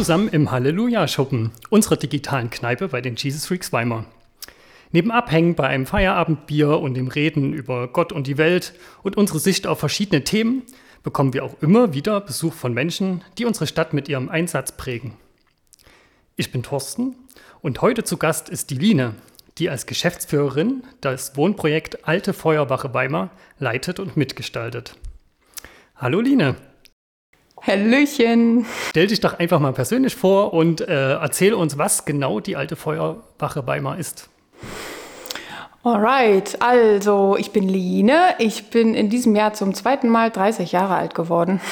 Zusammen im Halleluja-Schuppen, unserer digitalen Kneipe bei den Jesus Freaks Weimar. Neben Abhängen bei einem Feierabendbier und dem Reden über Gott und die Welt und unsere Sicht auf verschiedene Themen bekommen wir auch immer wieder Besuch von Menschen, die unsere Stadt mit ihrem Einsatz prägen. Ich bin Thorsten und heute zu Gast ist die Line, die als Geschäftsführerin das Wohnprojekt Alte Feuerwache Weimar leitet und mitgestaltet. Hallo Line. Hallöchen. Stell dich doch einfach mal persönlich vor und äh, erzähl uns, was genau die Alte Feuerwache Weimar ist. Alright, also ich bin Line. Ich bin in diesem Jahr zum zweiten Mal 30 Jahre alt geworden.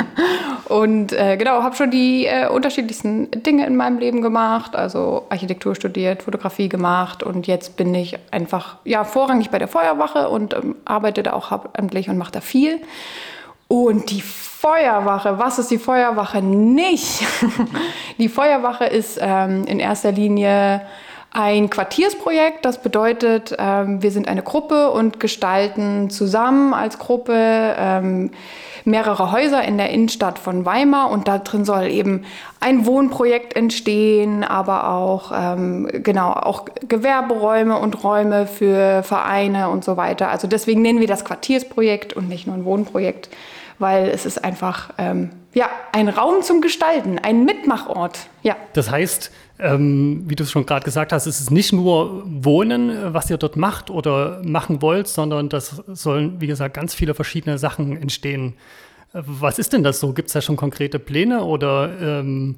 und äh, genau, habe schon die äh, unterschiedlichsten Dinge in meinem Leben gemacht. Also Architektur studiert, Fotografie gemacht und jetzt bin ich einfach ja vorrangig bei der Feuerwache und ähm, arbeite da auch hauptamtlich und mache da viel. Und die Feuerwache, was ist die Feuerwache nicht? die Feuerwache ist ähm, in erster Linie ein Quartiersprojekt. Das bedeutet, ähm, wir sind eine Gruppe und gestalten zusammen als Gruppe ähm, mehrere Häuser in der Innenstadt von Weimar und da drin soll eben ein Wohnprojekt entstehen, aber auch ähm, genau auch Gewerberäume und Räume für Vereine und so weiter. Also deswegen nennen wir das Quartiersprojekt und nicht nur ein Wohnprojekt, weil es ist einfach ähm, ja ein Raum zum Gestalten, ein Mitmachort. Ja. Das heißt, ähm, wie du es schon gerade gesagt hast, es ist nicht nur Wohnen, was ihr dort macht oder machen wollt, sondern das sollen, wie gesagt, ganz viele verschiedene Sachen entstehen. Was ist denn das so? Gibt es da schon konkrete Pläne oder ähm,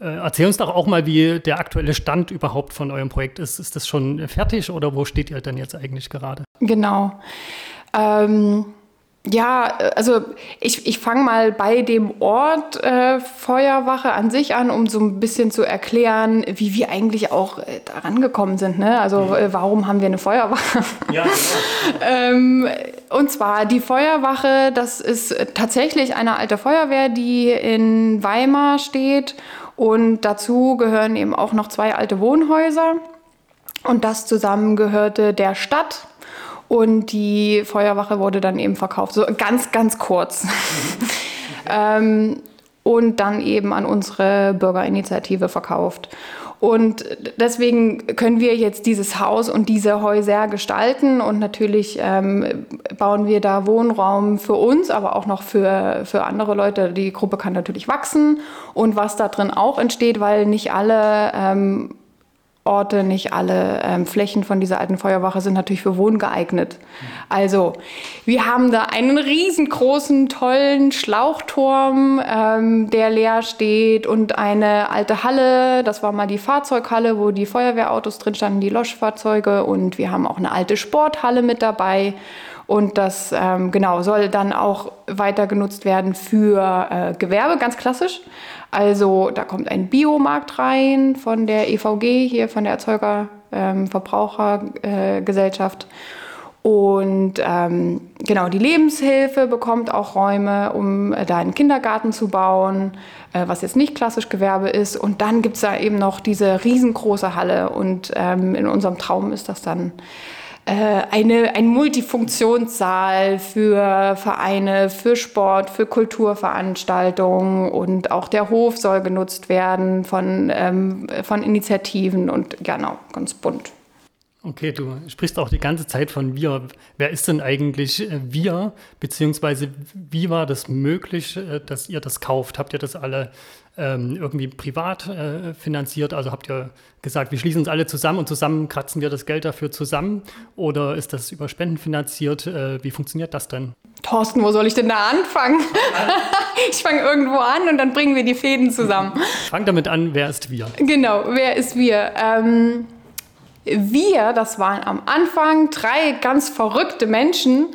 äh, erzähl uns doch auch mal, wie der aktuelle Stand überhaupt von eurem Projekt ist. Ist das schon fertig oder wo steht ihr denn jetzt eigentlich gerade? Genau. Ähm ja, also ich, ich fange mal bei dem Ort äh, Feuerwache an sich an, um so ein bisschen zu erklären, wie wir eigentlich auch äh, daran gekommen sind. Ne? Also mhm. äh, warum haben wir eine Feuerwache? Ja, genau. ähm, und zwar die Feuerwache, das ist tatsächlich eine alte Feuerwehr, die in Weimar steht. Und dazu gehören eben auch noch zwei alte Wohnhäuser. Und das zusammen gehörte der Stadt und die Feuerwache wurde dann eben verkauft. So ganz, ganz kurz. ähm, und dann eben an unsere Bürgerinitiative verkauft. Und deswegen können wir jetzt dieses Haus und diese Häuser gestalten und natürlich ähm, bauen wir da Wohnraum für uns, aber auch noch für, für andere Leute. Die Gruppe kann natürlich wachsen und was da drin auch entsteht, weil nicht alle ähm, Orte, nicht alle ähm, Flächen von dieser alten Feuerwache sind natürlich für Wohnen geeignet. Also, wir haben da einen riesengroßen, tollen Schlauchturm, ähm, der leer steht und eine alte Halle. Das war mal die Fahrzeughalle, wo die Feuerwehrautos drin standen, die Loschfahrzeuge. Und wir haben auch eine alte Sporthalle mit dabei. Und das ähm, genau soll dann auch weiter genutzt werden für äh, Gewerbe, ganz klassisch. Also da kommt ein Biomarkt rein von der EVG, hier von der Erzeuger ähm, Verbrauchergesellschaft. Äh, und ähm, genau, die Lebenshilfe bekommt auch Räume, um äh, da einen Kindergarten zu bauen, äh, was jetzt nicht klassisch Gewerbe ist. Und dann gibt es da eben noch diese riesengroße Halle. Und ähm, in unserem Traum ist das dann äh, eine, ein Multifunktionssaal für Vereine, für Sport, für Kulturveranstaltungen und auch der Hof soll genutzt werden von, ähm, von Initiativen und genau, ganz bunt. Okay, du sprichst auch die ganze Zeit von wir. Wer ist denn eigentlich äh, wir? Beziehungsweise wie war das möglich, äh, dass ihr das kauft? Habt ihr das alle ähm, irgendwie privat äh, finanziert? Also habt ihr gesagt, wir schließen uns alle zusammen und zusammen kratzen wir das Geld dafür zusammen? Oder ist das über Spenden finanziert? Äh, wie funktioniert das denn? Thorsten, wo soll ich denn da anfangen? ich fange irgendwo an und dann bringen wir die Fäden zusammen. Fang damit an, wer ist wir? Genau, wer ist wir? Ähm wir, das waren am Anfang drei ganz verrückte Menschen,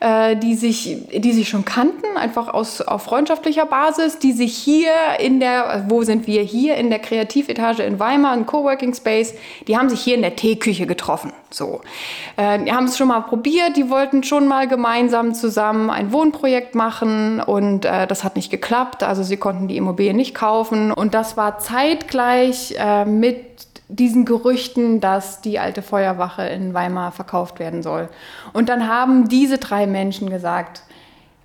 äh, die, sich, die sich schon kannten, einfach aus, auf freundschaftlicher Basis, die sich hier in der, wo sind wir hier, in der Kreativetage in Weimar, ein Coworking Space, die haben sich hier in der Teeküche getroffen. So. Äh, die haben es schon mal probiert, die wollten schon mal gemeinsam zusammen ein Wohnprojekt machen und äh, das hat nicht geklappt, also sie konnten die Immobilie nicht kaufen und das war zeitgleich äh, mit diesen Gerüchten, dass die alte Feuerwache in Weimar verkauft werden soll. Und dann haben diese drei Menschen gesagt,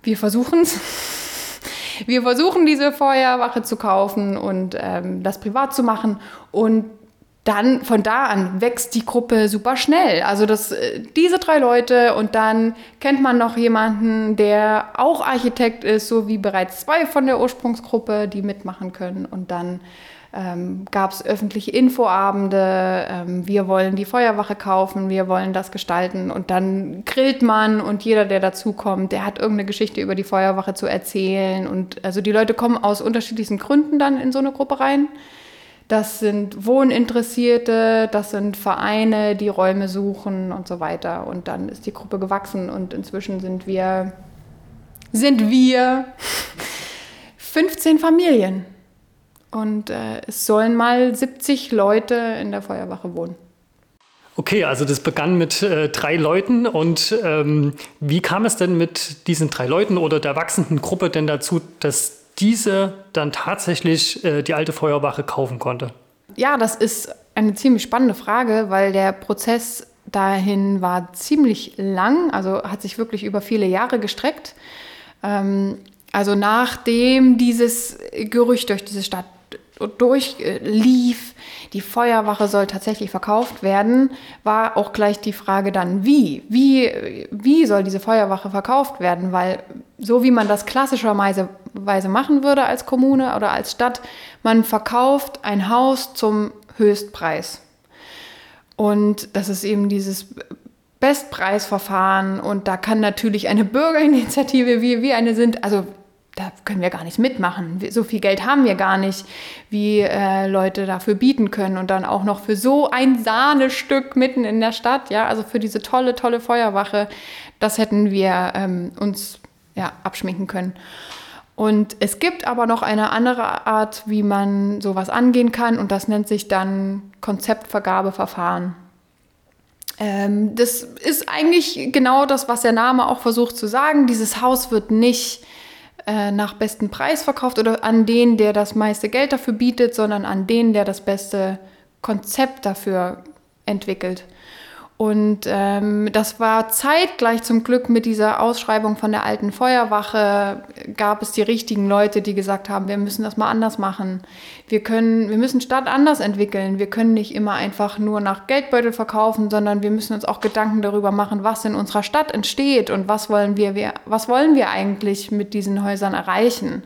wir versuchen es. wir versuchen diese Feuerwache zu kaufen und ähm, das privat zu machen. Und dann von da an wächst die Gruppe super schnell. Also das, äh, diese drei Leute und dann kennt man noch jemanden, der auch Architekt ist, so wie bereits zwei von der Ursprungsgruppe, die mitmachen können. Und dann ähm, gab es öffentliche Infoabende, ähm, wir wollen die Feuerwache kaufen, wir wollen das gestalten und dann grillt man und jeder, der dazukommt, der hat irgendeine Geschichte über die Feuerwache zu erzählen. Und also die Leute kommen aus unterschiedlichsten Gründen dann in so eine Gruppe rein. Das sind Wohninteressierte, das sind Vereine, die Räume suchen und so weiter. Und dann ist die Gruppe gewachsen und inzwischen sind wir, sind wir 15 Familien. Und äh, es sollen mal 70 Leute in der Feuerwache wohnen. Okay, also das begann mit äh, drei Leuten und ähm, wie kam es denn mit diesen drei Leuten oder der wachsenden Gruppe denn dazu, dass diese dann tatsächlich äh, die alte Feuerwache kaufen konnte? Ja, das ist eine ziemlich spannende Frage, weil der Prozess dahin war ziemlich lang, also hat sich wirklich über viele Jahre gestreckt. Ähm, also nachdem dieses Gerücht durch diese Stadt durchlief, die Feuerwache soll tatsächlich verkauft werden, war auch gleich die Frage dann, wie? Wie, wie soll diese Feuerwache verkauft werden? Weil so wie man das klassischerweise machen würde als Kommune oder als Stadt, man verkauft ein Haus zum Höchstpreis. Und das ist eben dieses Bestpreisverfahren und da kann natürlich eine Bürgerinitiative, wie wir eine sind, also da können wir gar nicht mitmachen. So viel Geld haben wir gar nicht, wie äh, Leute dafür bieten können. Und dann auch noch für so ein Sahnestück mitten in der Stadt, ja, also für diese tolle, tolle Feuerwache, das hätten wir ähm, uns ja, abschminken können. Und es gibt aber noch eine andere Art, wie man sowas angehen kann, und das nennt sich dann Konzeptvergabeverfahren. Ähm, das ist eigentlich genau das, was der Name auch versucht zu sagen. Dieses Haus wird nicht nach bestem Preis verkauft oder an den, der das meiste Geld dafür bietet, sondern an den, der das beste Konzept dafür entwickelt. Und ähm, das war zeitgleich zum Glück mit dieser Ausschreibung von der alten Feuerwache, gab es die richtigen Leute, die gesagt haben, wir müssen das mal anders machen. Wir können, wir müssen Stadt anders entwickeln. Wir können nicht immer einfach nur nach Geldbeutel verkaufen, sondern wir müssen uns auch Gedanken darüber machen, was in unserer Stadt entsteht und was wollen wir, wir was wollen wir eigentlich mit diesen Häusern erreichen.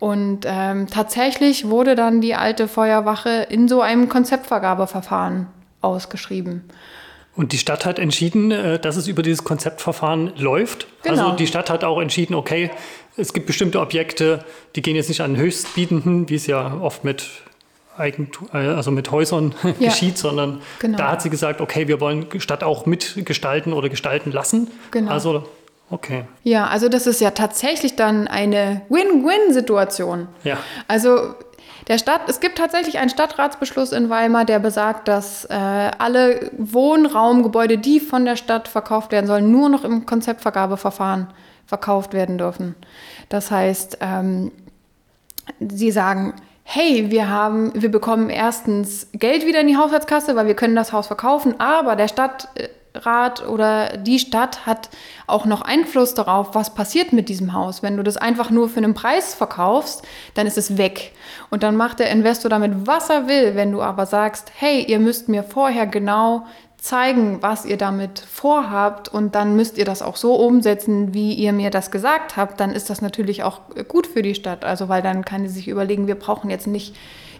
Und ähm, tatsächlich wurde dann die alte Feuerwache in so einem Konzeptvergabeverfahren ausgeschrieben. Und die Stadt hat entschieden, äh, dass es über dieses Konzeptverfahren läuft. Genau. Also die Stadt hat auch entschieden, okay, es gibt bestimmte Objekte, die gehen jetzt nicht an den Höchstbietenden, wie es ja oft mit Eigentum, äh, also mit Häusern ja. geschieht, sondern genau. da hat sie gesagt, okay, wir wollen Stadt auch mitgestalten oder gestalten lassen. Genau. Also Okay. Ja, also das ist ja tatsächlich dann eine Win-Win-Situation. Ja. Also der Stadt, es gibt tatsächlich einen Stadtratsbeschluss in Weimar, der besagt, dass äh, alle Wohnraumgebäude, die von der Stadt verkauft werden sollen, nur noch im Konzeptvergabeverfahren verkauft werden dürfen. Das heißt, ähm, sie sagen, hey, wir haben, wir bekommen erstens Geld wieder in die Haushaltskasse, weil wir können das Haus verkaufen, aber der Stadt äh, Stadtrat oder die Stadt hat auch noch Einfluss darauf, was passiert mit diesem Haus. Wenn du das einfach nur für einen Preis verkaufst, dann ist es weg. Und dann macht der Investor damit, was er will. Wenn du aber sagst, hey, ihr müsst mir vorher genau zeigen, was ihr damit vorhabt und dann müsst ihr das auch so umsetzen, wie ihr mir das gesagt habt, dann ist das natürlich auch gut für die Stadt. Also weil dann kann sie sich überlegen, wir brauchen jetzt nicht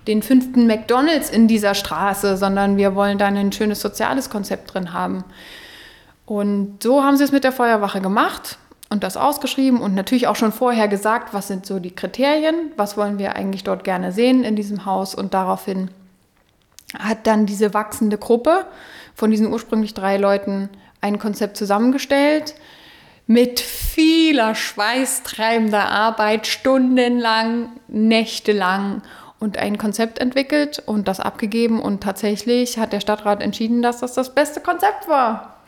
den fünften McDonald's in dieser Straße, sondern wir wollen da ein schönes soziales Konzept drin haben. Und so haben sie es mit der Feuerwache gemacht und das ausgeschrieben und natürlich auch schon vorher gesagt, was sind so die Kriterien, was wollen wir eigentlich dort gerne sehen in diesem Haus und daraufhin hat dann diese wachsende Gruppe von diesen ursprünglich drei Leuten ein Konzept zusammengestellt mit vieler schweißtreibender Arbeit, stundenlang, nächtelang und ein Konzept entwickelt und das abgegeben und tatsächlich hat der Stadtrat entschieden, dass das das beste Konzept war.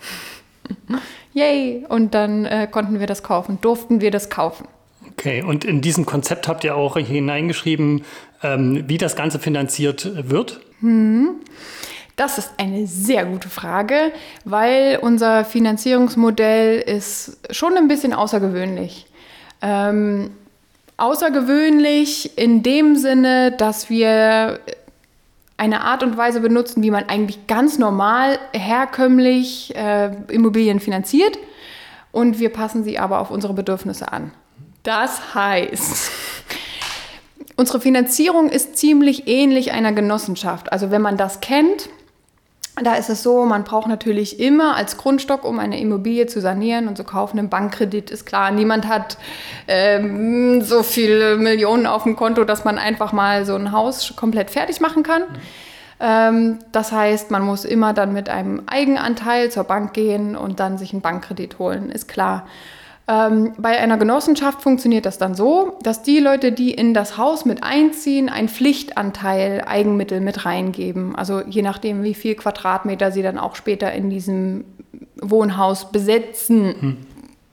Yay! Und dann äh, konnten wir das kaufen, durften wir das kaufen. Okay, und in diesem Konzept habt ihr auch hineingeschrieben, ähm, wie das Ganze finanziert wird? Hm. Das ist eine sehr gute Frage, weil unser Finanzierungsmodell ist schon ein bisschen außergewöhnlich. Ähm, außergewöhnlich in dem Sinne, dass wir eine Art und Weise benutzen, wie man eigentlich ganz normal, herkömmlich äh, Immobilien finanziert. Und wir passen sie aber auf unsere Bedürfnisse an. Das heißt, unsere Finanzierung ist ziemlich ähnlich einer Genossenschaft. Also wenn man das kennt, da ist es so, man braucht natürlich immer als Grundstock, um eine Immobilie zu sanieren und zu kaufen, einen Bankkredit, ist klar. Niemand hat ähm, so viele Millionen auf dem Konto, dass man einfach mal so ein Haus komplett fertig machen kann. Ähm, das heißt, man muss immer dann mit einem Eigenanteil zur Bank gehen und dann sich einen Bankkredit holen, ist klar. Ähm, bei einer Genossenschaft funktioniert das dann so, dass die Leute, die in das Haus mit einziehen, einen Pflichtanteil Eigenmittel mit reingeben. Also je nachdem, wie viel Quadratmeter sie dann auch später in diesem Wohnhaus besetzen. Hm.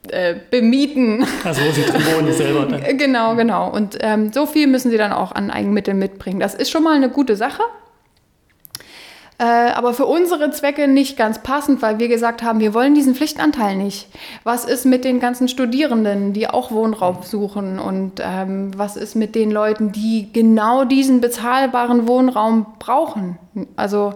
Äh, bemieten. Also wo sie drin wohnen selber. Dann. Genau, genau. Und ähm, so viel müssen sie dann auch an Eigenmitteln mitbringen. Das ist schon mal eine gute Sache. Äh, aber für unsere Zwecke nicht ganz passend, weil wir gesagt haben, wir wollen diesen Pflichtanteil nicht. Was ist mit den ganzen Studierenden, die auch Wohnraum suchen? Und ähm, was ist mit den Leuten, die genau diesen bezahlbaren Wohnraum brauchen? Also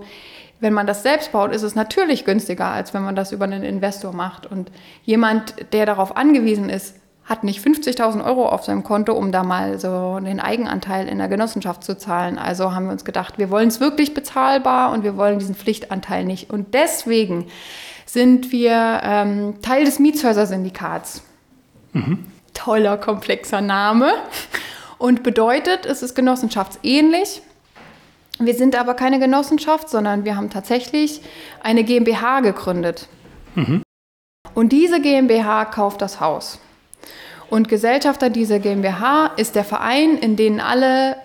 wenn man das selbst baut, ist es natürlich günstiger, als wenn man das über einen Investor macht. Und jemand, der darauf angewiesen ist, hat nicht 50.000 Euro auf seinem Konto, um da mal so den Eigenanteil in der Genossenschaft zu zahlen. Also haben wir uns gedacht, wir wollen es wirklich bezahlbar und wir wollen diesen Pflichtanteil nicht. Und deswegen sind wir ähm, Teil des Mietshäuser-Syndikats. Mhm. Toller, komplexer Name. Und bedeutet, es ist genossenschaftsähnlich. Wir sind aber keine Genossenschaft, sondern wir haben tatsächlich eine GmbH gegründet. Mhm. Und diese GmbH kauft das Haus. Und Gesellschafter dieser GmbH ist der Verein, in dem alle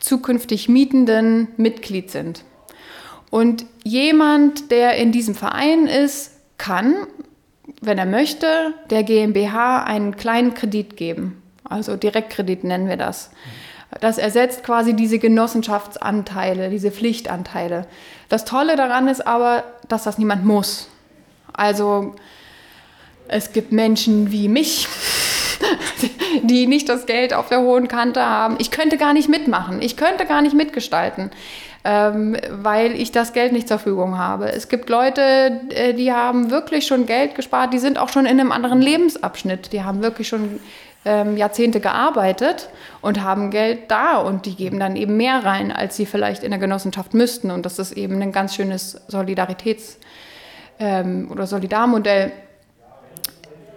zukünftig Mietenden Mitglied sind. Und jemand, der in diesem Verein ist, kann, wenn er möchte, der GmbH einen kleinen Kredit geben. Also Direktkredit nennen wir das. Das ersetzt quasi diese Genossenschaftsanteile, diese Pflichtanteile. Das Tolle daran ist aber, dass das niemand muss. Also es gibt Menschen wie mich, die nicht das Geld auf der hohen Kante haben. Ich könnte gar nicht mitmachen. Ich könnte gar nicht mitgestalten. Ähm, weil ich das Geld nicht zur Verfügung habe. Es gibt Leute, äh, die haben wirklich schon Geld gespart, die sind auch schon in einem anderen Lebensabschnitt, die haben wirklich schon ähm, Jahrzehnte gearbeitet und haben Geld da und die geben dann eben mehr rein, als sie vielleicht in der Genossenschaft müssten. Und das ist eben ein ganz schönes Solidaritäts- ähm, oder Solidarmodell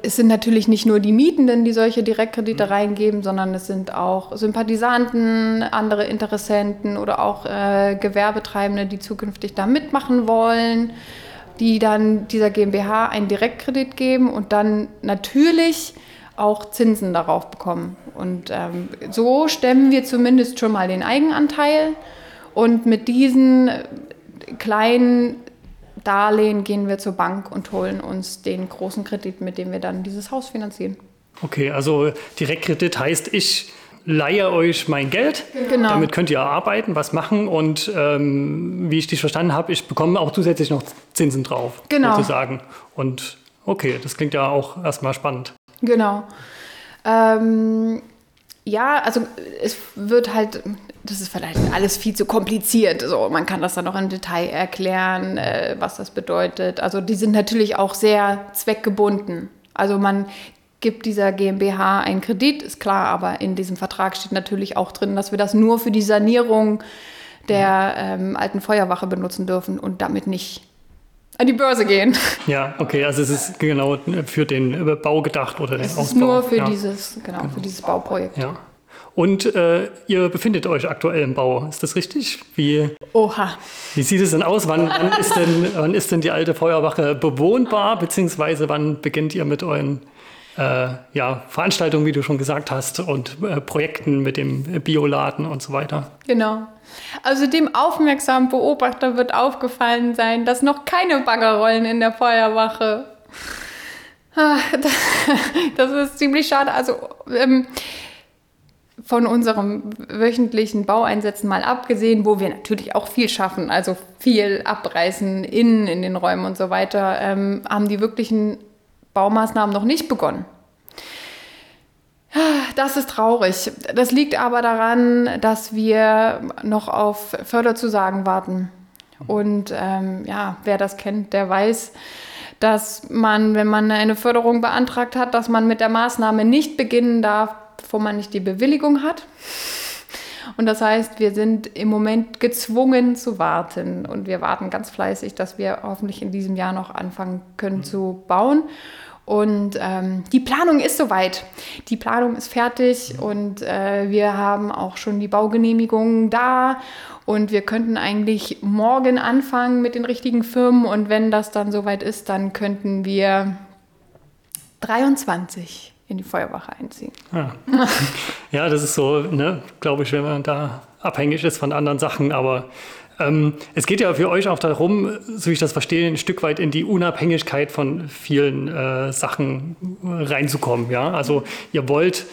es sind natürlich nicht nur die Mietenden, die solche Direktkredite mhm. reingeben, sondern es sind auch Sympathisanten, andere Interessenten oder auch äh, Gewerbetreibende, die zukünftig da mitmachen wollen, die dann dieser GmbH einen Direktkredit geben und dann natürlich auch Zinsen darauf bekommen. Und ähm, so stemmen wir zumindest schon mal den Eigenanteil. Und mit diesen kleinen Darlehen gehen wir zur Bank und holen uns den großen Kredit, mit dem wir dann dieses Haus finanzieren. Okay, also Direktkredit heißt, ich leihe euch mein Geld. Genau. Damit könnt ihr arbeiten, was machen und ähm, wie ich dich verstanden habe, ich bekomme auch zusätzlich noch Zinsen drauf. Genau. Sozusagen. Und okay, das klingt ja auch erstmal spannend. Genau. Ähm, ja, also es wird halt, das ist vielleicht alles viel zu kompliziert. So, man kann das dann noch im Detail erklären, äh, was das bedeutet. Also die sind natürlich auch sehr zweckgebunden. Also man gibt dieser GmbH einen Kredit, ist klar, aber in diesem Vertrag steht natürlich auch drin, dass wir das nur für die Sanierung der ähm, alten Feuerwache benutzen dürfen und damit nicht an die Börse gehen. Ja, okay, also es ist genau für den Bau gedacht oder den es Ausbau. Es ist nur für, ja. dieses, genau, genau, für dieses Bauprojekt. Ja. Und äh, ihr befindet euch aktuell im Bau, ist das richtig? Wie, Oha. Wie sieht es denn aus? Wann, wann, ist denn, wann ist denn die alte Feuerwache bewohnbar? Beziehungsweise wann beginnt ihr mit euren äh, ja, Veranstaltungen, wie du schon gesagt hast, und äh, Projekten mit dem Bioladen und so weiter? Genau. Also dem aufmerksamen Beobachter wird aufgefallen sein, dass noch keine Baggerrollen in der Feuerwache. Ah, das ist ziemlich schade. Also ähm, von unserem wöchentlichen Baueinsätzen mal abgesehen, wo wir natürlich auch viel schaffen, also viel abreißen innen in den Räumen und so weiter, ähm, haben die wirklichen Baumaßnahmen noch nicht begonnen. Das ist traurig. Das liegt aber daran, dass wir noch auf Förderzusagen warten. Und ähm, ja, wer das kennt, der weiß, dass man, wenn man eine Förderung beantragt hat, dass man mit der Maßnahme nicht beginnen darf, bevor man nicht die Bewilligung hat. Und das heißt, wir sind im Moment gezwungen zu warten. Und wir warten ganz fleißig, dass wir hoffentlich in diesem Jahr noch anfangen können mhm. zu bauen. Und ähm, die Planung ist soweit. Die Planung ist fertig und äh, wir haben auch schon die Baugenehmigungen da. Und wir könnten eigentlich morgen anfangen mit den richtigen Firmen. Und wenn das dann soweit ist, dann könnten wir 23 in die Feuerwache einziehen. Ja, ja das ist so, ne, glaube ich, wenn man da abhängig ist von anderen Sachen. Aber ähm, es geht ja für euch auch darum, so wie ich das verstehe, ein Stück weit in die Unabhängigkeit von vielen äh, Sachen reinzukommen. Ja? Also ihr wollt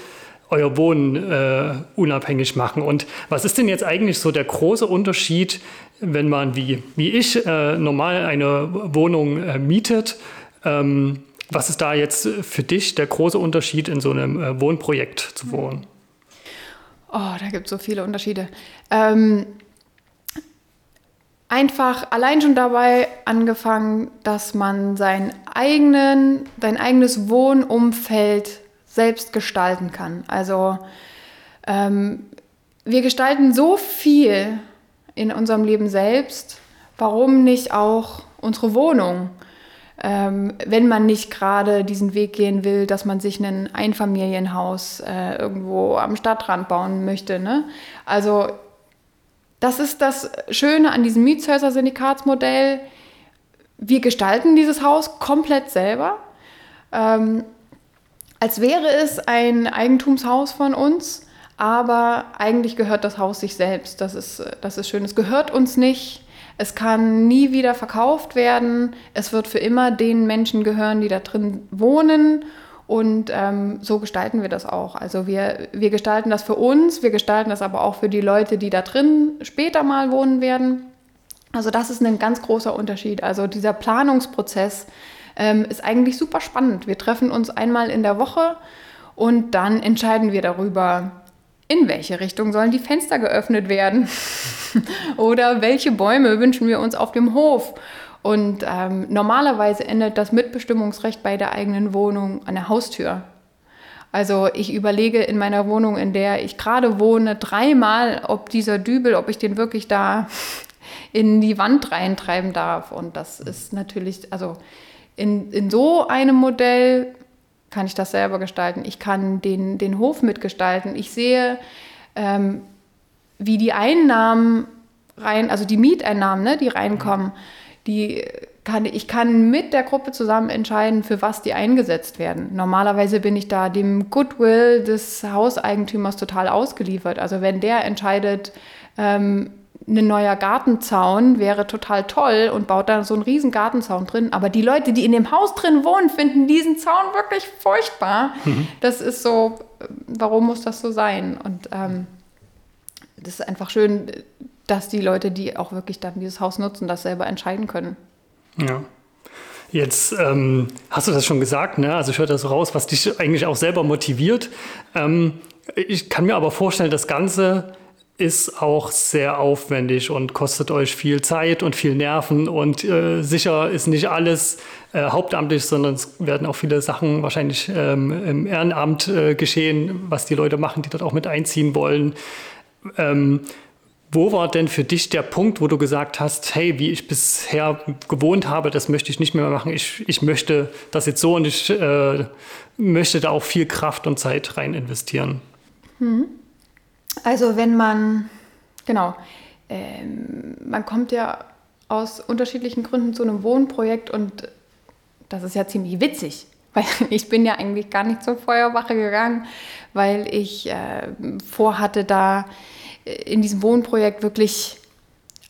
euer Wohnen äh, unabhängig machen. Und was ist denn jetzt eigentlich so der große Unterschied, wenn man wie, wie ich äh, normal eine Wohnung äh, mietet? Ähm, was ist da jetzt für dich der große Unterschied, in so einem äh, Wohnprojekt zu wohnen? Oh, da gibt es so viele Unterschiede. Ähm, einfach allein schon dabei angefangen, dass man sein, eigenen, sein eigenes Wohnumfeld selbst gestalten kann. Also ähm, wir gestalten so viel in unserem Leben selbst. Warum nicht auch unsere Wohnung? Ähm, wenn man nicht gerade diesen Weg gehen will, dass man sich ein Einfamilienhaus äh, irgendwo am Stadtrand bauen möchte. Ne? Also das ist das Schöne an diesem Mietshäuser-Syndikatsmodell. Wir gestalten dieses Haus komplett selber, ähm, als wäre es ein Eigentumshaus von uns, aber eigentlich gehört das Haus sich selbst. Das ist, das ist schön. Es gehört uns nicht. Es kann nie wieder verkauft werden. Es wird für immer den Menschen gehören, die da drin wohnen. Und ähm, so gestalten wir das auch. Also wir, wir gestalten das für uns, wir gestalten das aber auch für die Leute, die da drin später mal wohnen werden. Also das ist ein ganz großer Unterschied. Also dieser Planungsprozess ähm, ist eigentlich super spannend. Wir treffen uns einmal in der Woche und dann entscheiden wir darüber, in welche Richtung sollen die Fenster geöffnet werden oder welche Bäume wünschen wir uns auf dem Hof und ähm, normalerweise endet das Mitbestimmungsrecht bei der eigenen Wohnung an der Haustür. Also ich überlege in meiner Wohnung, in der ich gerade wohne, dreimal, ob dieser Dübel, ob ich den wirklich da in die Wand reintreiben darf. Und das ist natürlich, also in, in so einem Modell kann ich das selber gestalten. Ich kann den, den Hof mitgestalten. Ich sehe, ähm, wie die Einnahmen rein, also die Mieteinnahmen, ne, die reinkommen die kann, ich kann mit der Gruppe zusammen entscheiden, für was die eingesetzt werden. Normalerweise bin ich da dem Goodwill des Hauseigentümers total ausgeliefert. Also wenn der entscheidet, ähm, ein neuer Gartenzaun wäre total toll und baut da so einen riesen Gartenzaun drin. Aber die Leute, die in dem Haus drin wohnen, finden diesen Zaun wirklich furchtbar. Mhm. Das ist so, warum muss das so sein? Und ähm, das ist einfach schön, dass die Leute, die auch wirklich dann dieses Haus nutzen, das selber entscheiden können. Ja. Jetzt ähm, hast du das schon gesagt, ne? also ich höre das raus, was dich eigentlich auch selber motiviert. Ähm, ich kann mir aber vorstellen, das Ganze ist auch sehr aufwendig und kostet euch viel Zeit und viel Nerven und äh, sicher ist nicht alles äh, hauptamtlich, sondern es werden auch viele Sachen wahrscheinlich ähm, im Ehrenamt äh, geschehen, was die Leute machen, die dort auch mit einziehen wollen. Ähm, wo war denn für dich der Punkt, wo du gesagt hast, hey, wie ich bisher gewohnt habe, das möchte ich nicht mehr machen. Ich, ich möchte das jetzt so und ich äh, möchte da auch viel Kraft und Zeit rein investieren. Mhm. Also wenn man, genau, ähm, man kommt ja aus unterschiedlichen Gründen zu einem Wohnprojekt und das ist ja ziemlich witzig, weil ich bin ja eigentlich gar nicht zur Feuerwache gegangen, weil ich äh, vorhatte, da in diesem Wohnprojekt wirklich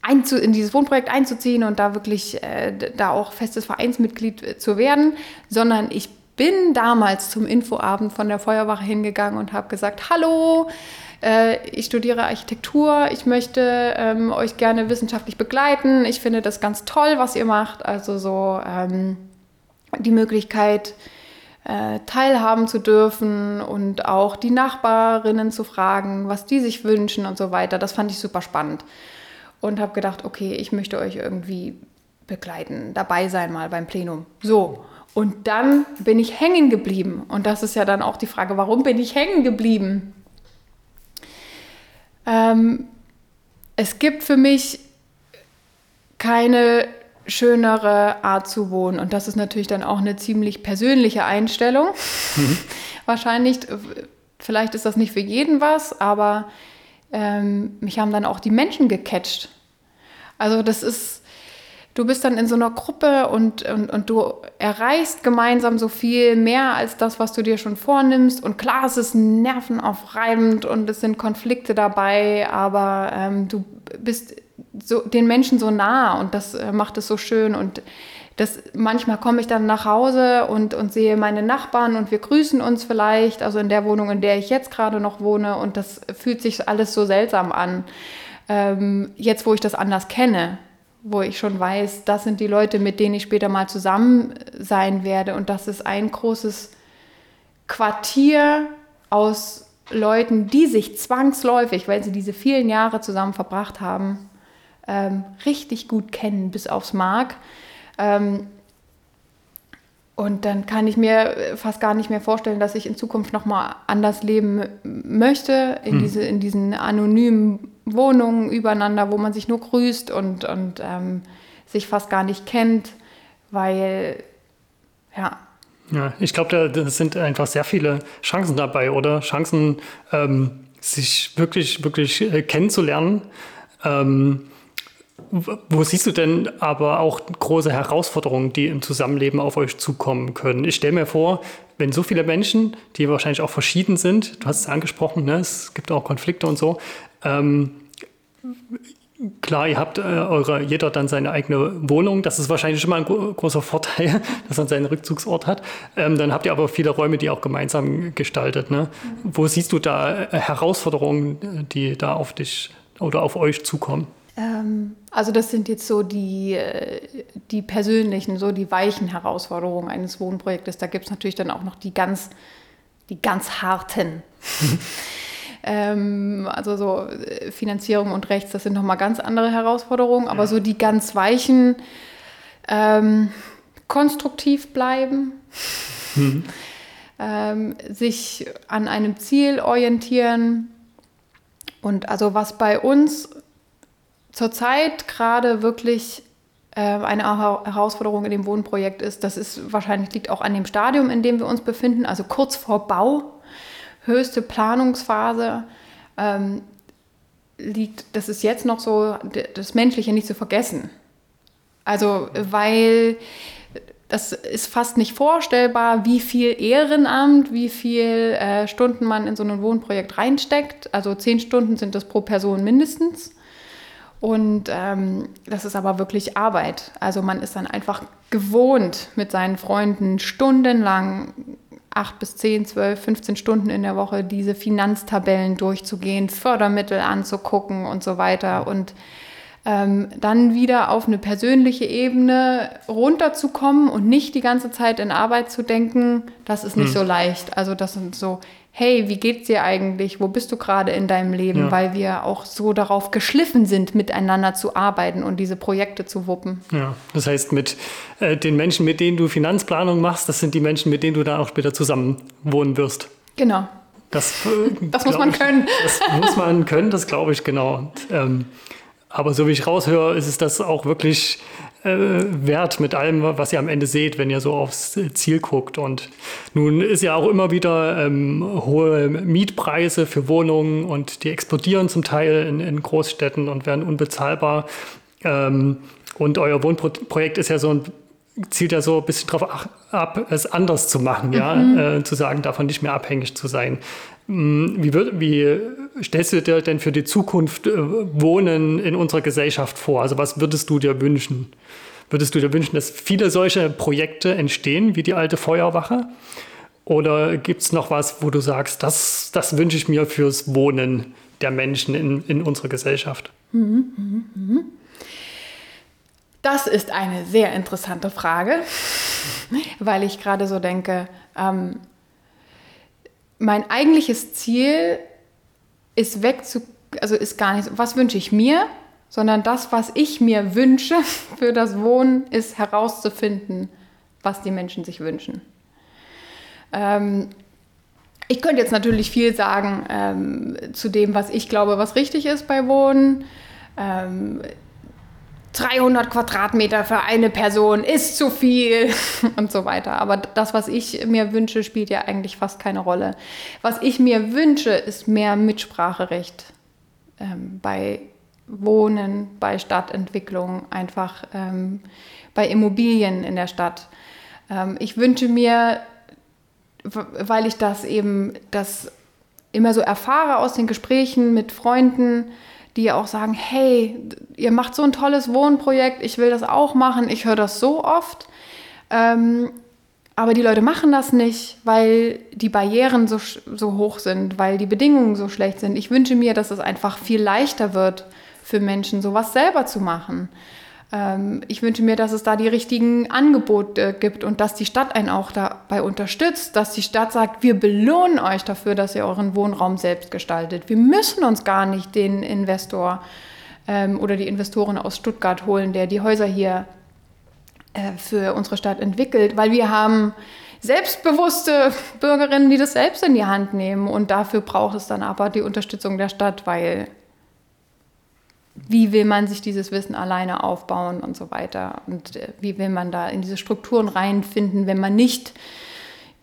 einzu, in dieses Wohnprojekt einzuziehen und da wirklich äh, da auch festes Vereinsmitglied äh, zu werden, sondern ich bin damals zum Infoabend von der Feuerwache hingegangen und habe gesagt, hallo, äh, ich studiere Architektur, ich möchte ähm, euch gerne wissenschaftlich begleiten, ich finde das ganz toll, was ihr macht, also so ähm, die Möglichkeit, äh, teilhaben zu dürfen und auch die Nachbarinnen zu fragen, was die sich wünschen und so weiter. Das fand ich super spannend und habe gedacht, okay, ich möchte euch irgendwie begleiten, dabei sein mal beim Plenum. So, und dann bin ich hängen geblieben. Und das ist ja dann auch die Frage, warum bin ich hängen geblieben? Ähm, es gibt für mich keine schönere Art zu wohnen. Und das ist natürlich dann auch eine ziemlich persönliche Einstellung. Mhm. Wahrscheinlich, vielleicht ist das nicht für jeden was, aber ähm, mich haben dann auch die Menschen gecatcht. Also das ist, du bist dann in so einer Gruppe und, und, und du erreichst gemeinsam so viel mehr als das, was du dir schon vornimmst. Und klar, es ist nervenaufreibend und es sind Konflikte dabei, aber ähm, du bist so, den Menschen so nah und das äh, macht es so schön. Und das, manchmal komme ich dann nach Hause und, und sehe meine Nachbarn und wir grüßen uns vielleicht, also in der Wohnung, in der ich jetzt gerade noch wohne. Und das fühlt sich alles so seltsam an. Ähm, jetzt, wo ich das anders kenne, wo ich schon weiß, das sind die Leute, mit denen ich später mal zusammen sein werde. Und das ist ein großes Quartier aus Leuten, die sich zwangsläufig, weil sie diese vielen Jahre zusammen verbracht haben, ähm, richtig gut kennen, bis aufs Mark. Ähm, und dann kann ich mir fast gar nicht mehr vorstellen, dass ich in Zukunft nochmal anders leben möchte, in, hm. diese, in diesen anonymen Wohnungen übereinander, wo man sich nur grüßt und, und ähm, sich fast gar nicht kennt, weil, ja. Ja, ich glaube, da, sind einfach sehr viele Chancen dabei, oder? Chancen, ähm, sich wirklich, wirklich äh, kennenzulernen. Ähm, wo siehst du denn aber auch große Herausforderungen, die im Zusammenleben auf euch zukommen können? Ich stelle mir vor, wenn so viele Menschen, die wahrscheinlich auch verschieden sind, du hast es angesprochen, ne, es gibt auch Konflikte und so, ähm, klar, ihr habt äh, eure, jeder dann seine eigene Wohnung. Das ist wahrscheinlich schon mal ein großer Vorteil, dass man seinen Rückzugsort hat. Ähm, dann habt ihr aber viele Räume, die auch gemeinsam gestaltet. Ne? Mhm. Wo siehst du da äh, Herausforderungen, die da auf dich oder auf euch zukommen? Ähm, also das sind jetzt so die, äh, die persönlichen, so die weichen Herausforderungen eines Wohnprojektes. Da gibt es natürlich dann auch noch die ganz, die ganz harten. ähm, also so äh, Finanzierung und Rechts, das sind nochmal ganz andere Herausforderungen. Aber ja. so die ganz weichen, ähm, konstruktiv bleiben, mhm. ähm, sich an einem Ziel orientieren. Und also was bei uns zurzeit gerade wirklich äh, eine Herausforderung in dem Wohnprojekt ist, das ist wahrscheinlich liegt auch an dem Stadium, in dem wir uns befinden, also kurz vor Bau, höchste Planungsphase. Ähm, liegt, das ist jetzt noch so, das Menschliche nicht zu vergessen. Also, weil das ist fast nicht vorstellbar, wie viel Ehrenamt, wie viel äh, Stunden man in so ein Wohnprojekt reinsteckt. Also zehn Stunden sind das pro Person mindestens. Und ähm, das ist aber wirklich Arbeit. Also man ist dann einfach gewohnt, mit seinen Freunden stundenlang, acht bis zehn, zwölf, 15 Stunden in der Woche, diese Finanztabellen durchzugehen, Fördermittel anzugucken und so weiter. Und ähm, dann wieder auf eine persönliche Ebene runterzukommen und nicht die ganze Zeit in Arbeit zu denken, das ist nicht hm. so leicht. Also das sind so hey, wie geht's dir eigentlich? Wo bist du gerade in deinem Leben? Ja. Weil wir auch so darauf geschliffen sind, miteinander zu arbeiten und diese Projekte zu wuppen. Ja, das heißt, mit äh, den Menschen, mit denen du Finanzplanung machst, das sind die Menschen, mit denen du dann auch später zusammen wohnen wirst. Genau. Das, äh, das muss man ich, können. Das muss man können, das glaube ich, genau. Und, ähm, aber so wie ich raushöre, ist es das auch wirklich wert mit allem, was ihr am Ende seht, wenn ihr so aufs Ziel guckt. Und nun ist ja auch immer wieder ähm, hohe Mietpreise für Wohnungen und die explodieren zum Teil in, in Großstädten und werden unbezahlbar. Ähm, und euer Wohnprojekt ist ja so ein zielt ja so ein bisschen darauf ab, es anders zu machen, ja, mhm. äh, zu sagen, davon nicht mehr abhängig zu sein. Mm, wie, wird, wie stellst du dir denn für die Zukunft äh, Wohnen in unserer Gesellschaft vor? Also was würdest du dir wünschen? Würdest du dir wünschen, dass viele solche Projekte entstehen, wie die alte Feuerwache? Oder gibt es noch was, wo du sagst, das, das wünsche ich mir fürs Wohnen der Menschen in, in unserer Gesellschaft? Mhm, mh, mh. Das ist eine sehr interessante Frage. weil ich gerade so denke, ähm, mein eigentliches Ziel ist weg zu, also ist gar nicht, was wünsche ich mir, sondern das, was ich mir wünsche für das Wohnen, ist herauszufinden, was die Menschen sich wünschen. Ähm, ich könnte jetzt natürlich viel sagen ähm, zu dem, was ich glaube, was richtig ist bei Wohnen. Ähm, 300 Quadratmeter für eine Person ist zu viel und so weiter. Aber das, was ich mir wünsche, spielt ja eigentlich fast keine Rolle. Was ich mir wünsche, ist mehr Mitspracherecht ähm, bei Wohnen, bei Stadtentwicklung, einfach ähm, bei Immobilien in der Stadt. Ähm, ich wünsche mir, weil ich das eben das immer so erfahre aus den Gesprächen mit Freunden, die auch sagen, hey, ihr macht so ein tolles Wohnprojekt, ich will das auch machen, ich höre das so oft. Ähm, aber die Leute machen das nicht, weil die Barrieren so, so hoch sind, weil die Bedingungen so schlecht sind. Ich wünsche mir, dass es einfach viel leichter wird für Menschen, sowas selber zu machen. Ähm, ich wünsche mir, dass es da die richtigen Angebote gibt und dass die Stadt einen auch dabei unterstützt, dass die Stadt sagt, wir belohnen euch dafür, dass ihr euren Wohnraum selbst gestaltet. Wir müssen uns gar nicht den Investor ähm, oder die Investoren aus Stuttgart holen, der die Häuser hier äh, für unsere Stadt entwickelt, weil wir haben selbstbewusste Bürgerinnen, die das selbst in die Hand nehmen. Und dafür braucht es dann aber die Unterstützung der Stadt, weil wie will man sich dieses Wissen alleine aufbauen und so weiter. Und äh, wie will man da in diese Strukturen reinfinden, wenn man nicht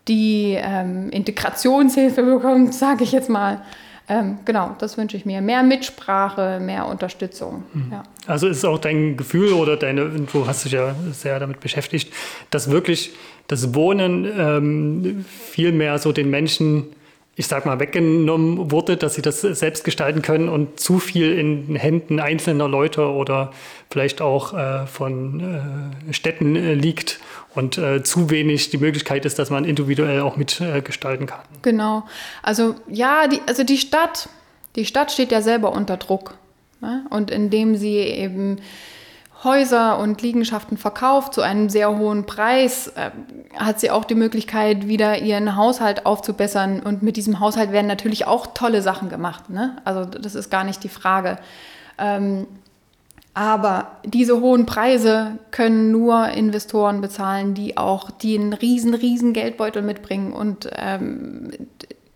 die ähm, Integrationshilfe bekommt, sage ich jetzt mal. Ähm, genau, das wünsche ich mir. Mehr Mitsprache, mehr Unterstützung. Mhm. Ja. Also ist es auch dein Gefühl oder deine, du hast dich ja sehr damit beschäftigt, dass wirklich das Wohnen ähm, viel mehr so den Menschen ich sag mal, weggenommen wurde, dass sie das selbst gestalten können und zu viel in den Händen einzelner Leute oder vielleicht auch äh, von äh, Städten äh, liegt und äh, zu wenig die Möglichkeit ist, dass man individuell auch mitgestalten kann. Genau. Also ja, die, also die Stadt, die Stadt steht ja selber unter Druck. Ne? Und indem sie eben Häuser und Liegenschaften verkauft zu einem sehr hohen Preis, äh, hat sie auch die Möglichkeit, wieder ihren Haushalt aufzubessern. Und mit diesem Haushalt werden natürlich auch tolle Sachen gemacht. Ne? Also das ist gar nicht die Frage. Ähm, aber diese hohen Preise können nur Investoren bezahlen, die auch die einen riesen, riesen Geldbeutel mitbringen. Und ähm,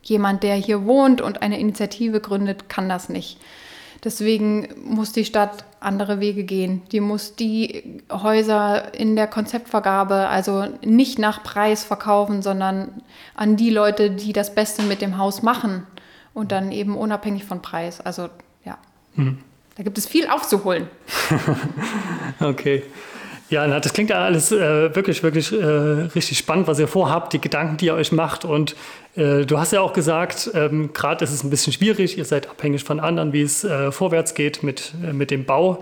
jemand, der hier wohnt und eine Initiative gründet, kann das nicht. Deswegen muss die Stadt andere Wege gehen. Die muss die Häuser in der Konzeptvergabe also nicht nach Preis verkaufen, sondern an die Leute, die das Beste mit dem Haus machen und dann eben unabhängig von Preis. Also ja, hm. da gibt es viel aufzuholen. okay. Ja, na, das klingt ja alles äh, wirklich, wirklich äh, richtig spannend, was ihr vorhabt, die Gedanken, die ihr euch macht. Und äh, du hast ja auch gesagt, ähm, gerade ist es ein bisschen schwierig, ihr seid abhängig von anderen, wie es äh, vorwärts geht mit, äh, mit dem Bau.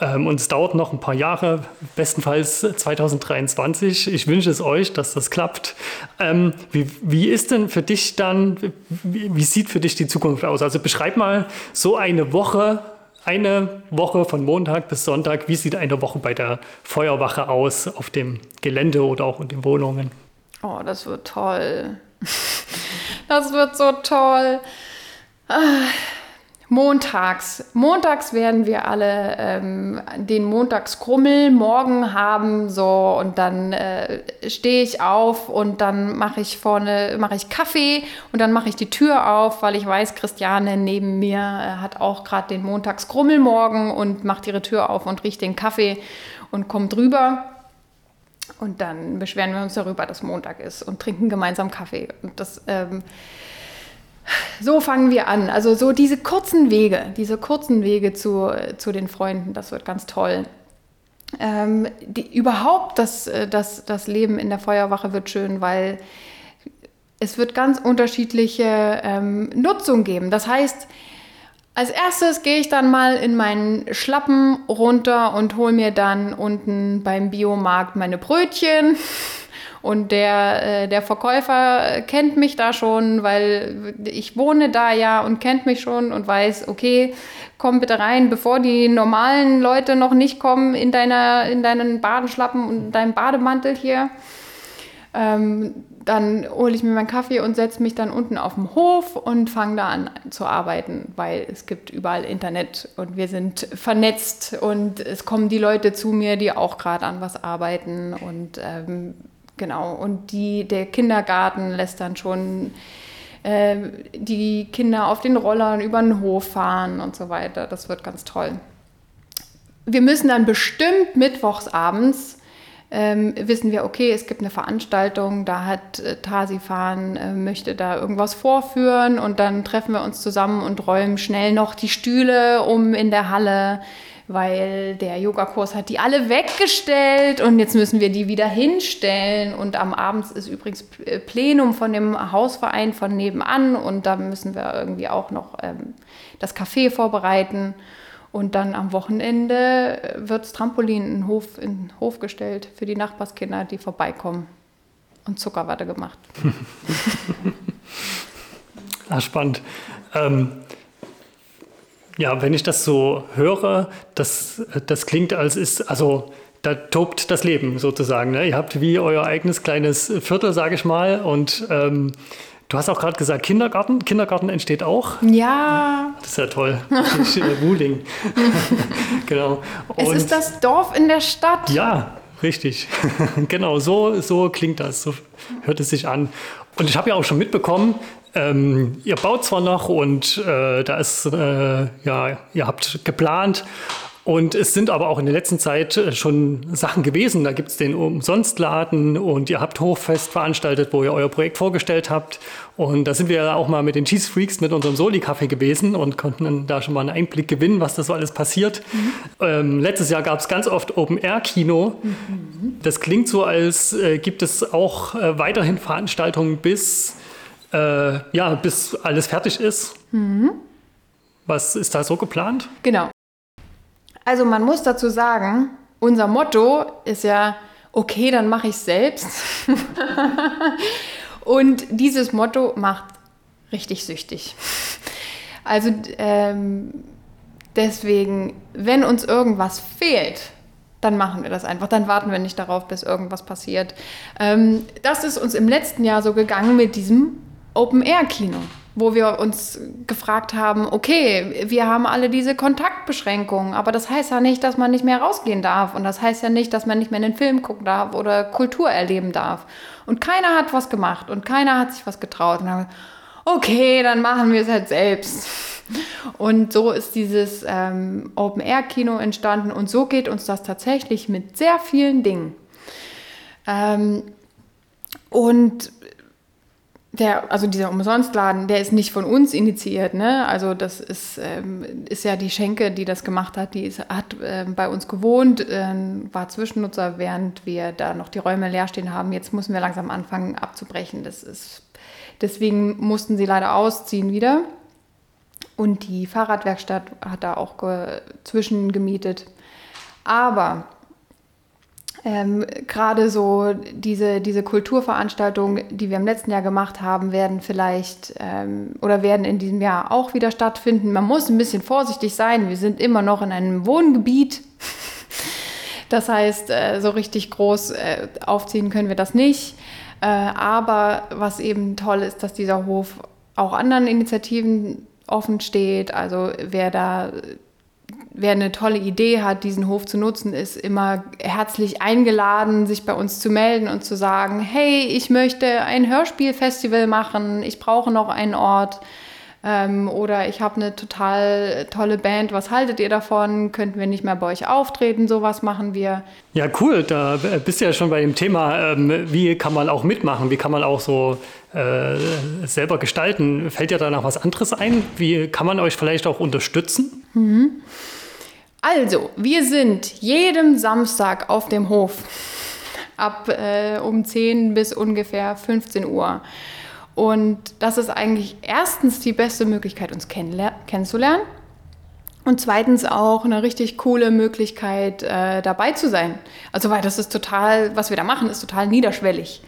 Ähm, und es dauert noch ein paar Jahre, bestenfalls 2023. Ich wünsche es euch, dass das klappt. Ähm, wie, wie ist denn für dich dann, wie, wie sieht für dich die Zukunft aus? Also beschreib mal so eine Woche eine Woche von Montag bis Sonntag. Wie sieht eine Woche bei der Feuerwache aus auf dem Gelände oder auch in den Wohnungen? Oh, das wird toll. Das wird so toll. Montags. Montags werden wir alle ähm, den Montagskrummel morgen haben, so und dann äh, stehe ich auf und dann mache ich vorne mache ich Kaffee und dann mache ich die Tür auf, weil ich weiß, Christiane neben mir äh, hat auch gerade den Montagskrummel morgen und macht ihre Tür auf und riecht den Kaffee und kommt rüber. Und dann beschweren wir uns darüber, dass Montag ist und trinken gemeinsam Kaffee. Und das ähm, so fangen wir an. Also so diese kurzen Wege, diese kurzen Wege zu, zu den Freunden, das wird ganz toll. Ähm, die, überhaupt das, äh, das, das Leben in der Feuerwache wird schön, weil es wird ganz unterschiedliche ähm, Nutzung geben. Das heißt, als erstes gehe ich dann mal in meinen Schlappen runter und hole mir dann unten beim Biomarkt meine Brötchen Und der, äh, der Verkäufer kennt mich da schon, weil ich wohne da ja und kennt mich schon und weiß, okay, komm bitte rein, bevor die normalen Leute noch nicht kommen in, deiner, in deinen Badenschlappen und deinem Bademantel hier. Ähm, dann hole ich mir meinen Kaffee und setze mich dann unten auf dem Hof und fange da an zu arbeiten, weil es gibt überall Internet und wir sind vernetzt und es kommen die Leute zu mir, die auch gerade an was arbeiten und ähm, genau und die der Kindergarten lässt dann schon äh, die Kinder auf den Rollern über den Hof fahren und so weiter. Das wird ganz toll. Wir müssen dann bestimmt mittwochs abends ähm, wissen wir, okay, es gibt eine Veranstaltung, da hat äh, Tasifan, äh, möchte da irgendwas vorführen und dann treffen wir uns zusammen und räumen schnell noch die Stühle um in der Halle, weil der Yogakurs hat die alle weggestellt und jetzt müssen wir die wieder hinstellen und am Abend ist übrigens äh, Plenum von dem Hausverein von nebenan und da müssen wir irgendwie auch noch ähm, das Café vorbereiten. Und dann am Wochenende wird das Trampolin in den, Hof, in den Hof gestellt für die Nachbarskinder, die vorbeikommen. Und Zuckerwatte gemacht. ah, spannend. Ähm, ja, wenn ich das so höre, das, das klingt, als ist, also da tobt das Leben sozusagen. Ne? Ihr habt wie euer eigenes kleines Viertel, sage ich mal, und ähm, Du hast auch gerade gesagt, Kindergarten. Kindergarten entsteht auch. Ja. Das ist ja toll. Wuling. genau. Und es ist das Dorf in der Stadt. Ja, richtig. genau, so, so klingt das. So hört es sich an. Und ich habe ja auch schon mitbekommen, ähm, ihr baut zwar noch und äh, da ist, äh, ja, ihr habt geplant und es sind aber auch in der letzten Zeit äh, schon Sachen gewesen. Da gibt es den Umsonstladen und ihr habt Hochfest veranstaltet, wo ihr euer Projekt vorgestellt habt. Und da sind wir auch mal mit den Cheese Freaks mit unserem Soli-Kaffee gewesen und konnten dann da schon mal einen Einblick gewinnen, was da so alles passiert. Mhm. Ähm, letztes Jahr gab es ganz oft Open-Air-Kino. Mhm. Das klingt so, als äh, gibt es auch äh, weiterhin Veranstaltungen bis, äh, ja, bis alles fertig ist. Mhm. Was ist da so geplant? Genau. Also man muss dazu sagen, unser Motto ist ja, okay, dann mache ich es selbst. Und dieses Motto macht richtig süchtig. Also ähm, deswegen, wenn uns irgendwas fehlt, dann machen wir das einfach. Dann warten wir nicht darauf, bis irgendwas passiert. Ähm, das ist uns im letzten Jahr so gegangen mit diesem Open-Air-Kino wo wir uns gefragt haben, okay, wir haben alle diese Kontaktbeschränkungen, aber das heißt ja nicht, dass man nicht mehr rausgehen darf und das heißt ja nicht, dass man nicht mehr in den Film gucken darf oder Kultur erleben darf. Und keiner hat was gemacht und keiner hat sich was getraut. Und dann, okay, dann machen wir es halt selbst. Und so ist dieses ähm, Open-Air-Kino entstanden und so geht uns das tatsächlich mit sehr vielen Dingen. Ähm, und der, also dieser Umsonstladen, der ist nicht von uns initiiert, ne? Also das ist, ähm, ist ja die Schenke, die das gemacht hat, die ist, hat äh, bei uns gewohnt, äh, war Zwischennutzer, während wir da noch die Räume leer stehen haben. Jetzt müssen wir langsam anfangen abzubrechen. Das ist, deswegen mussten sie leider ausziehen wieder. Und die Fahrradwerkstatt hat da auch ge zwischengemietet. Aber ähm, Gerade so diese, diese Kulturveranstaltungen, die wir im letzten Jahr gemacht haben, werden vielleicht ähm, oder werden in diesem Jahr auch wieder stattfinden. Man muss ein bisschen vorsichtig sein. Wir sind immer noch in einem Wohngebiet. Das heißt, äh, so richtig groß äh, aufziehen können wir das nicht. Äh, aber was eben toll ist, dass dieser Hof auch anderen Initiativen offen steht. Also wer da wer eine tolle Idee hat, diesen Hof zu nutzen, ist immer herzlich eingeladen, sich bei uns zu melden und zu sagen, hey, ich möchte ein Hörspielfestival machen, ich brauche noch einen Ort. Ähm, oder ich habe eine total tolle Band, was haltet ihr davon? Könnten wir nicht mehr bei euch auftreten? Sowas machen wir. Ja, cool. Da bist du ja schon bei dem Thema, ähm, wie kann man auch mitmachen? Wie kann man auch so äh, selber gestalten? Fällt dir da noch was anderes ein? Wie kann man euch vielleicht auch unterstützen? Mhm. Also, wir sind jeden Samstag auf dem Hof ab äh, um 10 bis ungefähr 15 Uhr. Und das ist eigentlich erstens die beste Möglichkeit, uns kennenzulernen. Und zweitens auch eine richtig coole Möglichkeit, äh, dabei zu sein. Also, weil das ist total, was wir da machen, ist total niederschwellig.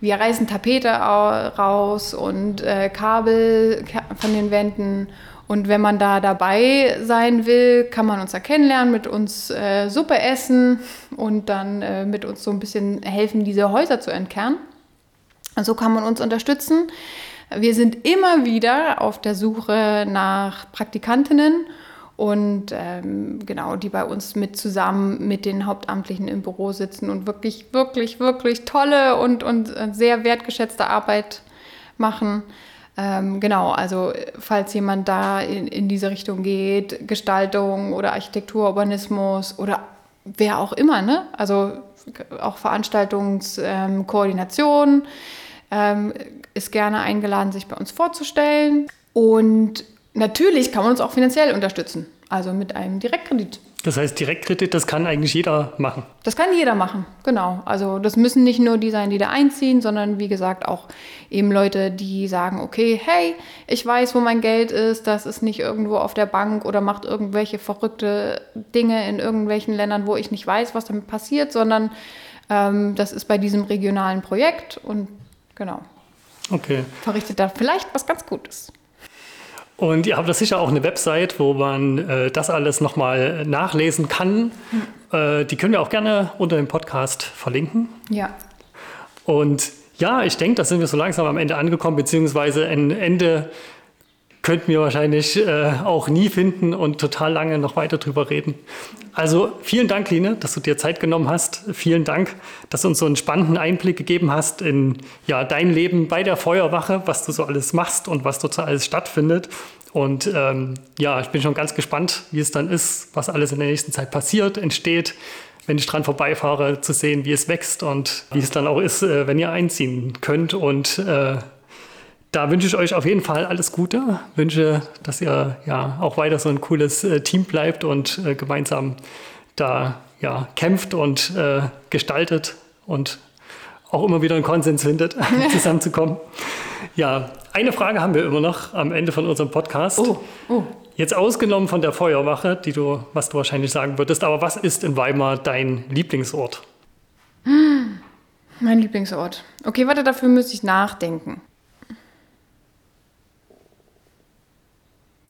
Wir reißen Tapete raus und äh, Kabel von den Wänden. Und wenn man da dabei sein will, kann man uns erkennenlernen, mit uns äh, Suppe essen und dann äh, mit uns so ein bisschen helfen, diese Häuser zu entkernen. So also kann man uns unterstützen. Wir sind immer wieder auf der Suche nach Praktikantinnen und ähm, genau, die bei uns mit zusammen mit den Hauptamtlichen im Büro sitzen und wirklich, wirklich, wirklich tolle und, und sehr wertgeschätzte Arbeit machen. Ähm, genau, also falls jemand da in, in diese Richtung geht, Gestaltung oder Architektur, Urbanismus oder wer auch immer, ne? Also auch Veranstaltungskoordination ähm, ist gerne eingeladen, sich bei uns vorzustellen. Und Natürlich kann man uns auch finanziell unterstützen, also mit einem Direktkredit. Das heißt, Direktkredit, das kann eigentlich jeder machen. Das kann jeder machen, genau. Also das müssen nicht nur die sein, die da einziehen, sondern wie gesagt auch eben Leute, die sagen, okay, hey, ich weiß, wo mein Geld ist, das ist nicht irgendwo auf der Bank oder macht irgendwelche verrückte Dinge in irgendwelchen Ländern, wo ich nicht weiß, was damit passiert, sondern ähm, das ist bei diesem regionalen Projekt und genau. Okay. Verrichtet da vielleicht was ganz Gutes. Und ihr habt das sicher auch eine Website, wo man äh, das alles nochmal nachlesen kann. Mhm. Äh, die können wir auch gerne unter dem Podcast verlinken. Ja. Und ja, ich denke, da sind wir so langsam am Ende angekommen, beziehungsweise ein Ende könnten wir wahrscheinlich äh, auch nie finden und total lange noch weiter drüber reden. Also vielen Dank, Line, dass du dir Zeit genommen hast. Vielen Dank, dass du uns so einen spannenden Einblick gegeben hast in ja, dein Leben bei der Feuerwache, was du so alles machst und was dort so alles stattfindet. Und ähm, ja, ich bin schon ganz gespannt, wie es dann ist, was alles in der nächsten Zeit passiert, entsteht, wenn ich dran vorbeifahre, zu sehen, wie es wächst und wie es dann auch ist, äh, wenn ihr einziehen könnt und äh, da wünsche ich euch auf jeden Fall alles Gute. Wünsche, dass ihr ja auch weiter so ein cooles äh, Team bleibt und äh, gemeinsam da ja, kämpft und äh, gestaltet und auch immer wieder einen Konsens findet, zusammenzukommen. Ja, eine Frage haben wir immer noch am Ende von unserem Podcast. Oh, oh. Jetzt ausgenommen von der Feuerwache, die du, was du wahrscheinlich sagen würdest, aber was ist in Weimar dein Lieblingsort? Mein Lieblingsort. Okay, warte, dafür müsste ich nachdenken.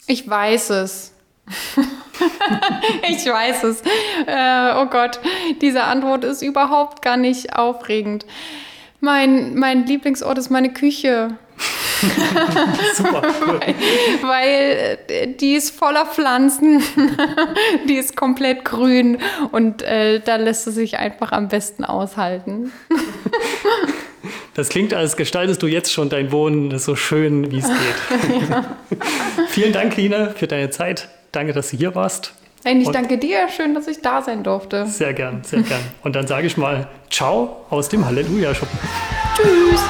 Ich weiß es. ich weiß es. Äh, oh Gott, diese Antwort ist überhaupt gar nicht aufregend. Mein, mein Lieblingsort ist meine Küche. Super. Cool. weil, weil äh, die ist voller Pflanzen, die ist komplett grün und äh, da lässt es sich einfach am besten aushalten. Das klingt, als gestaltest du jetzt schon dein Wohnen so schön, wie es geht. Ja. Vielen Dank, Lina, für deine Zeit. Danke, dass du hier warst. Nein, ich Und danke dir. Schön, dass ich da sein durfte. Sehr gern, sehr gern. Und dann sage ich mal Ciao aus dem Halleluja-Schuppen. Tschüss.